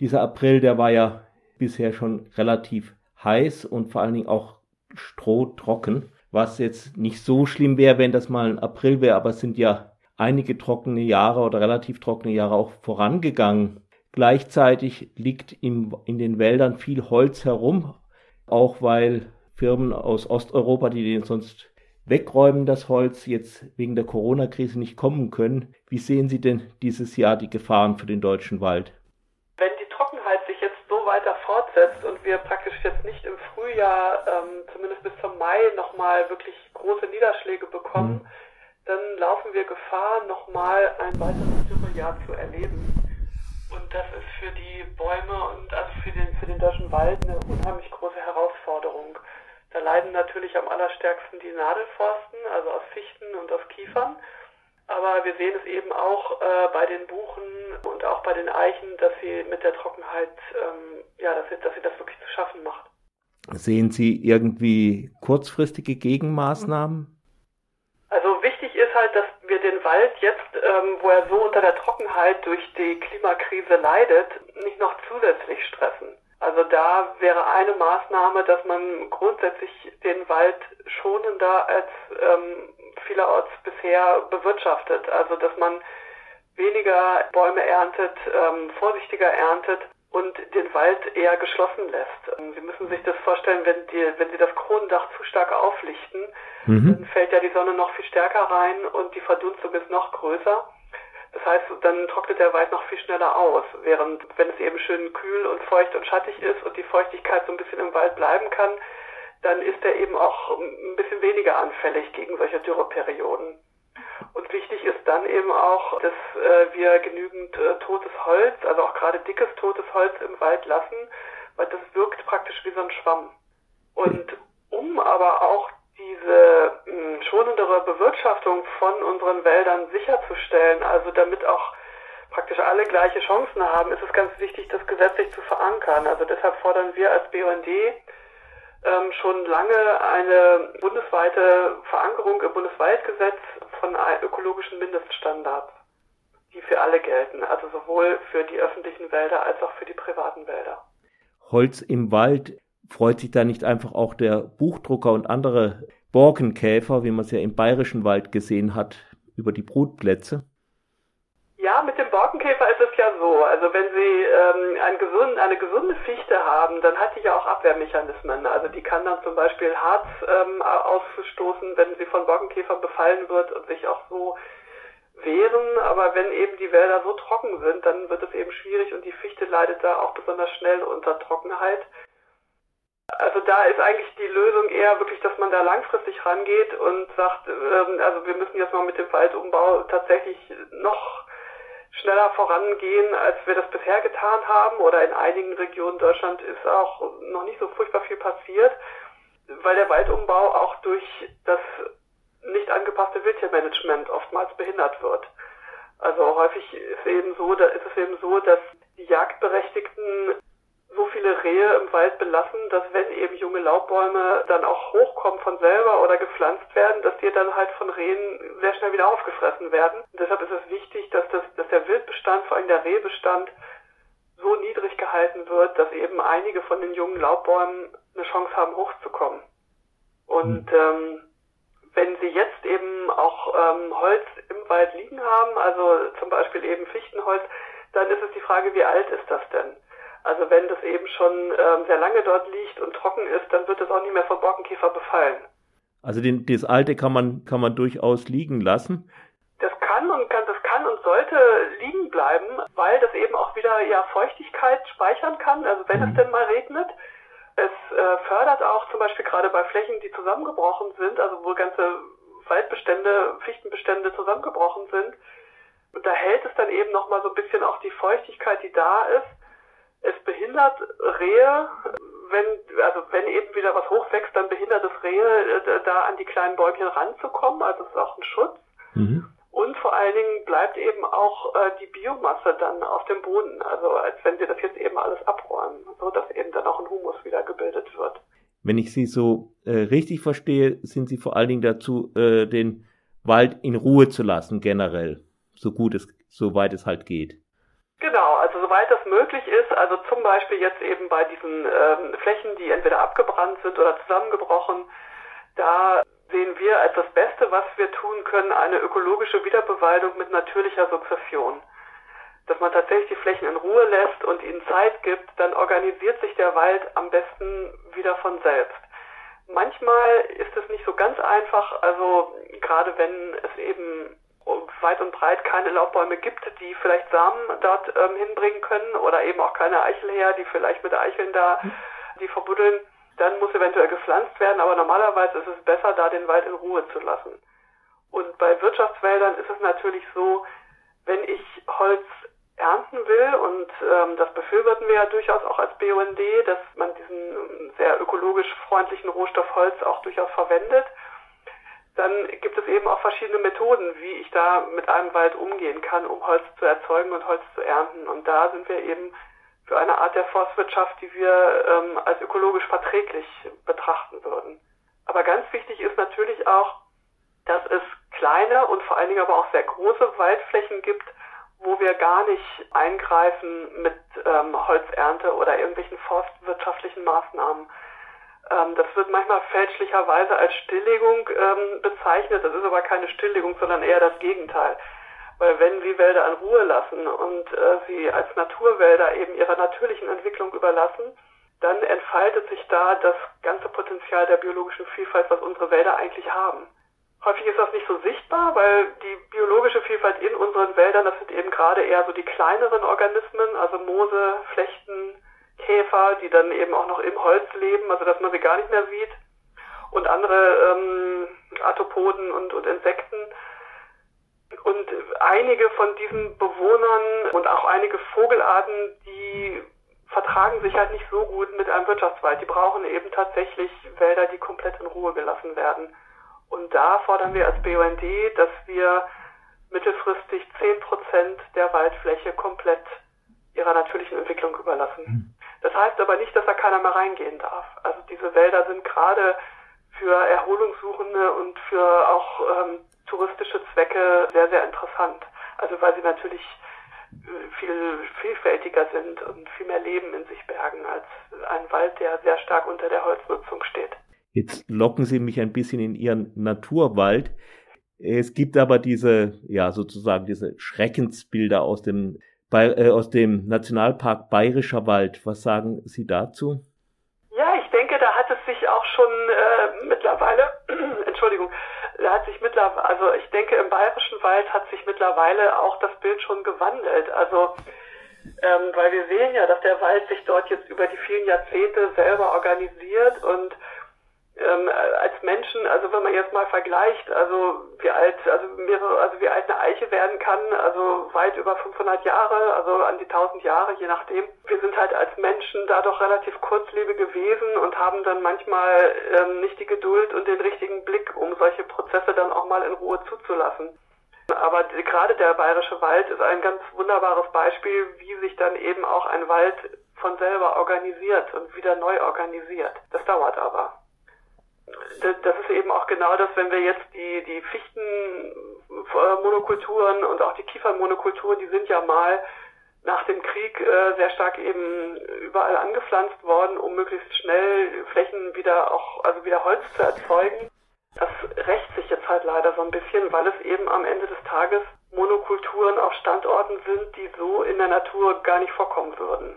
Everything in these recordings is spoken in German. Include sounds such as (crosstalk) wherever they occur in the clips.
Dieser April, der war ja bisher schon relativ heiß und vor allen Dingen auch strohtrocken, was jetzt nicht so schlimm wäre, wenn das mal ein April wäre, aber es sind ja einige trockene Jahre oder relativ trockene Jahre auch vorangegangen. Gleichzeitig liegt im, in den Wäldern viel Holz herum, auch weil Firmen aus Osteuropa, die den sonst wegräumen, das Holz, jetzt wegen der Corona-Krise nicht kommen können. Wie sehen Sie denn dieses Jahr die Gefahren für den deutschen Wald? Wenn die Trockenheit sich jetzt so weiter fortsetzt und wir praktisch jetzt nicht im Frühjahr, ähm, zumindest bis zum Mai, nochmal wirklich große Niederschläge bekommen, mhm. dann laufen wir Gefahr, nochmal ein weiteres Dürrejahr zu erleben. Und das ist für die Bäume und also für den, für den deutschen Wald eine unheimlich große Herausforderung. Da leiden natürlich am allerstärksten die Nadelforsten, also aus Fichten und aus Kiefern. Aber wir sehen es eben auch äh, bei den Buchen und auch bei den Eichen, dass sie mit der Trockenheit, ähm, ja, dass sie, dass sie das wirklich zu schaffen macht. Sehen Sie irgendwie kurzfristige Gegenmaßnahmen? Also wichtig ist halt, dass wir den Wald jetzt, ähm, wo er so unter der Trockenheit durch die Klimakrise leidet, nicht noch zusätzlich stressen. Also da wäre eine Maßnahme, dass man grundsätzlich den Wald schonender als ähm, vielerorts bisher bewirtschaftet. Also dass man weniger Bäume erntet, ähm, vorsichtiger erntet und den Wald eher geschlossen lässt. Ähm, Sie müssen sich das vorstellen, wenn, die, wenn Sie das Kronendach zu stark auflichten, mhm. dann fällt ja die Sonne noch viel stärker rein und die Verdunstung ist noch größer. Das heißt, dann trocknet der Wald noch viel schneller aus, während wenn es eben schön kühl und feucht und schattig ist und die Feuchtigkeit so ein bisschen im Wald bleiben kann, dann ist er eben auch ein bisschen weniger anfällig gegen solche Dürreperioden. Und wichtig ist dann eben auch, dass äh, wir genügend äh, totes Holz, also auch gerade dickes totes Holz im Wald lassen, weil das wirkt praktisch wie so ein Schwamm. Und um aber auch diese mh, hm, schonendere Bewirtschaftung von unseren Wäldern sicherzustellen, also damit auch praktisch alle gleiche Chancen haben, ist es ganz wichtig, das gesetzlich zu verankern. Also deshalb fordern wir als BUND ähm, schon lange eine bundesweite Verankerung im Bundeswaldgesetz von ökologischen Mindeststandards, die für alle gelten, also sowohl für die öffentlichen Wälder als auch für die privaten Wälder. Holz im Wald freut sich da nicht einfach auch der Buchdrucker und andere Borkenkäfer, wie man es ja im bayerischen Wald gesehen hat, über die Brutplätze? Ja, mit dem Borkenkäfer ist es ja so. Also wenn Sie ähm, ein gesund, eine gesunde Fichte haben, dann hat die ja auch Abwehrmechanismen. Also die kann dann zum Beispiel Harz ähm, ausstoßen, wenn sie von Borkenkäfern befallen wird und sich auch so wehren. Aber wenn eben die Wälder so trocken sind, dann wird es eben schwierig und die Fichte leidet da auch besonders schnell unter Trockenheit. Also da ist eigentlich die Lösung eher wirklich, dass man da langfristig rangeht und sagt, ähm, also wir müssen jetzt mal mit dem Waldumbau tatsächlich noch schneller vorangehen, als wir das bisher getan haben. Oder in einigen Regionen Deutschland ist auch noch nicht so furchtbar viel passiert, weil der Waldumbau auch durch das nicht angepasste Wildtiermanagement oftmals behindert wird. Also häufig ist eben so, da ist es eben so, dass die Jagdberechtigten so viele Rehe im Wald belassen, dass wenn eben junge Laubbäume dann auch hochkommen von selber oder gepflanzt werden, dass die dann halt von Rehen sehr schnell wieder aufgefressen werden. Und deshalb ist es wichtig, dass, das, dass der Wildbestand, vor allem der Rehbestand, so niedrig gehalten wird, dass eben einige von den jungen Laubbäumen eine Chance haben, hochzukommen. Und hm. ähm, wenn sie jetzt eben auch ähm, Holz im Wald liegen haben, also zum Beispiel eben Fichtenholz, dann ist es die Frage, wie alt ist das denn? Also wenn das eben schon ähm, sehr lange dort liegt und trocken ist, dann wird es auch nicht mehr vom Borkenkäfer befallen. Also den, das alte kann man, kann man durchaus liegen lassen. Das kann und kann, das kann und sollte liegen bleiben, weil das eben auch wieder ja Feuchtigkeit speichern kann. Also wenn mhm. es denn mal regnet, es äh, fördert auch zum Beispiel gerade bei Flächen, die zusammengebrochen sind, also wo ganze Waldbestände, Fichtenbestände zusammengebrochen sind, da hält es dann eben nochmal so ein bisschen auch die Feuchtigkeit, die da ist es behindert Rehe, wenn, also wenn eben wieder was hochwächst, dann behindert es Rehe, äh, da an die kleinen Bäumchen ranzukommen. Also es ist auch ein Schutz. Mhm. Und vor allen Dingen bleibt eben auch äh, die Biomasse dann auf dem Boden. Also als wenn sie das jetzt eben alles abräumen, so dass eben dann auch ein Humus wieder gebildet wird. Wenn ich Sie so äh, richtig verstehe, sind Sie vor allen Dingen dazu, äh, den Wald in Ruhe zu lassen, generell, so gut es, so weit es halt geht. Genau, also soweit das möglich ist, also zum Beispiel jetzt eben bei diesen ähm, Flächen, die entweder abgebrannt sind oder zusammengebrochen, da sehen wir als das Beste, was wir tun können, eine ökologische Wiederbewaldung mit natürlicher Sukzession. Dass man tatsächlich die Flächen in Ruhe lässt und ihnen Zeit gibt, dann organisiert sich der Wald am besten wieder von selbst. Manchmal ist es nicht so ganz einfach, also gerade wenn es eben weit und breit keine Laubbäume gibt, die vielleicht Samen dort ähm, hinbringen können oder eben auch keine Eichelherr, die vielleicht mit Eicheln da die verbuddeln, dann muss eventuell gepflanzt werden, aber normalerweise ist es besser, da den Wald in Ruhe zu lassen. Und bei Wirtschaftswäldern ist es natürlich so, wenn ich Holz ernten will und ähm, das befürworten wir ja durchaus auch als BUND, dass man diesen sehr ökologisch freundlichen Rohstoff Holz auch durchaus verwendet, dann gibt es eben auch verschiedene Methoden, wie ich da mit einem Wald umgehen kann, um Holz zu erzeugen und Holz zu ernten. Und da sind wir eben für eine Art der Forstwirtschaft, die wir ähm, als ökologisch verträglich betrachten würden. Aber ganz wichtig ist natürlich auch, dass es kleine und vor allen Dingen aber auch sehr große Waldflächen gibt, wo wir gar nicht eingreifen mit ähm, Holzernte oder irgendwelchen forstwirtschaftlichen Maßnahmen. Ähm, das wird manchmal fälschlicherweise als Stilllegung ähm, bezeichnet. Das ist aber keine Stilllegung, sondern eher das Gegenteil. Weil wenn Sie Wälder in Ruhe lassen und äh, sie als Naturwälder eben ihrer natürlichen Entwicklung überlassen, dann entfaltet sich da das ganze Potenzial der biologischen Vielfalt, was unsere Wälder eigentlich haben. Häufig ist das nicht so sichtbar, weil die biologische Vielfalt in unseren Wäldern, das sind eben gerade eher so die kleineren Organismen, also Moose, Flechten, Käfer, die dann eben auch noch im Holz leben, also dass man sie gar nicht mehr sieht, und andere ähm, Arthropoden und, und Insekten. Und einige von diesen Bewohnern und auch einige Vogelarten, die vertragen sich halt nicht so gut mit einem Wirtschaftswald. Die brauchen eben tatsächlich Wälder, die komplett in Ruhe gelassen werden. Und da fordern wir als BUND, dass wir mittelfristig 10 Prozent der Waldfläche komplett ihrer natürlichen Entwicklung überlassen. Das heißt aber nicht, dass da keiner mehr reingehen darf. Also diese Wälder sind gerade für Erholungssuchende und für auch ähm, touristische Zwecke sehr, sehr interessant. Also weil sie natürlich äh, viel vielfältiger sind und viel mehr Leben in sich bergen als ein Wald, der sehr stark unter der Holznutzung steht. Jetzt locken Sie mich ein bisschen in Ihren Naturwald. Es gibt aber diese, ja, sozusagen diese Schreckensbilder aus dem, äh, aus dem Nationalpark Bayerischer Wald. Was sagen Sie dazu? Ja, ich denke, da hat es sich auch schon äh, mittlerweile, (clears throat) Entschuldigung, da hat sich mittlerweile, also ich denke, im Bayerischen Wald hat sich mittlerweile auch das Bild schon gewandelt. Also, ähm, weil wir sehen ja, dass der Wald sich dort jetzt über die vielen Jahrzehnte selber organisiert und ähm, als Menschen, also wenn man jetzt mal vergleicht, also wie alt, also mehrere, also wie alt eine Eiche werden kann, also weit über 500 Jahre, also an die 1000 Jahre, je nachdem. Wir sind halt als Menschen da doch relativ kurzlebig gewesen und haben dann manchmal ähm, nicht die Geduld und den richtigen Blick, um solche Prozesse dann auch mal in Ruhe zuzulassen. Aber gerade der bayerische Wald ist ein ganz wunderbares Beispiel, wie sich dann eben auch ein Wald von selber organisiert und wieder neu organisiert. Das dauert aber das ist eben auch genau das, wenn wir jetzt die, die Fichtenmonokulturen und auch die Kiefernmonokulturen, die sind ja mal nach dem Krieg äh, sehr stark eben überall angepflanzt worden, um möglichst schnell Flächen wieder auch, also wieder Holz zu erzeugen. Das rächt sich jetzt halt leider so ein bisschen, weil es eben am Ende des Tages Monokulturen auf Standorten sind, die so in der Natur gar nicht vorkommen würden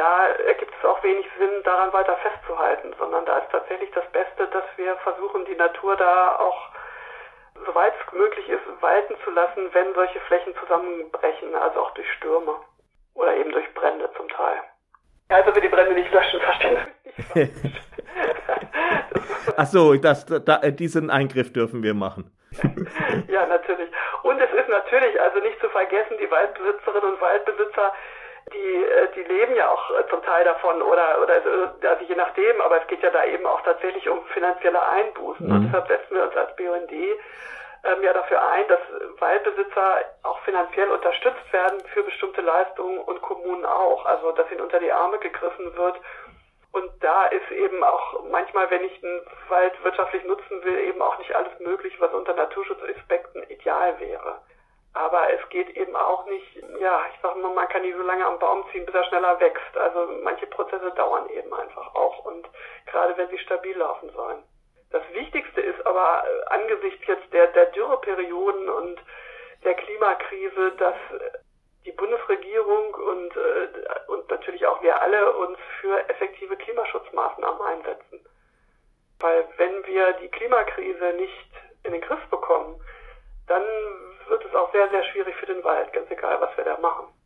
da ergibt es auch wenig Sinn, daran weiter festzuhalten, sondern da ist tatsächlich das Beste, dass wir versuchen, die Natur da auch, soweit es möglich ist, walten zu lassen, wenn solche Flächen zusammenbrechen, also auch durch Stürme oder eben durch Brände zum Teil. Ja, also wir die Brände nicht löschen, verstehen Sie nicht. Ach so, das, da, diesen Eingriff dürfen wir machen. ja, natürlich. Und es ist natürlich also nicht zu vergessen, die Waldbesitzerinnen und Waldbesitzer, die, äh, die leben ja auch äh, zum Teil davon oder, oder also je nachdem, aber es geht ja da eben auch tatsächlich um finanzielle Einbußen. Mhm. Und deshalb setzen wir uns als BUND ähm, ja dafür ein, dass Waldbesitzer auch finanziell unterstützt werden für bestimmte Leistungen und Kommunen auch. Also dass ihnen unter die Arme gegriffen wird. Und da ist eben auch manchmal, wenn ich einen Wald wirtschaftlich nutzen will, eben auch nicht alles möglich, was unter Naturschutzaspekten ideal wäre. Aber es geht eben auch nicht, ja, ich sag mal, man kann nicht so lange am Baum ziehen, bis er schneller wächst. Also manche Prozesse dauern eben einfach auch und gerade wenn sie stabil laufen sollen. Das Wichtigste ist aber äh, angesichts jetzt der, der Dürreperioden und der Klimakrise, dass die Bundesregierung und, äh, und natürlich auch wir alle uns für effektive Klimaschutzmaßnahmen einsetzen. Weil wenn wir die Klimakrise nicht in den Griff bekommen, dann wird es auch sehr, sehr schwierig für den Wald, ganz egal, was wir da machen.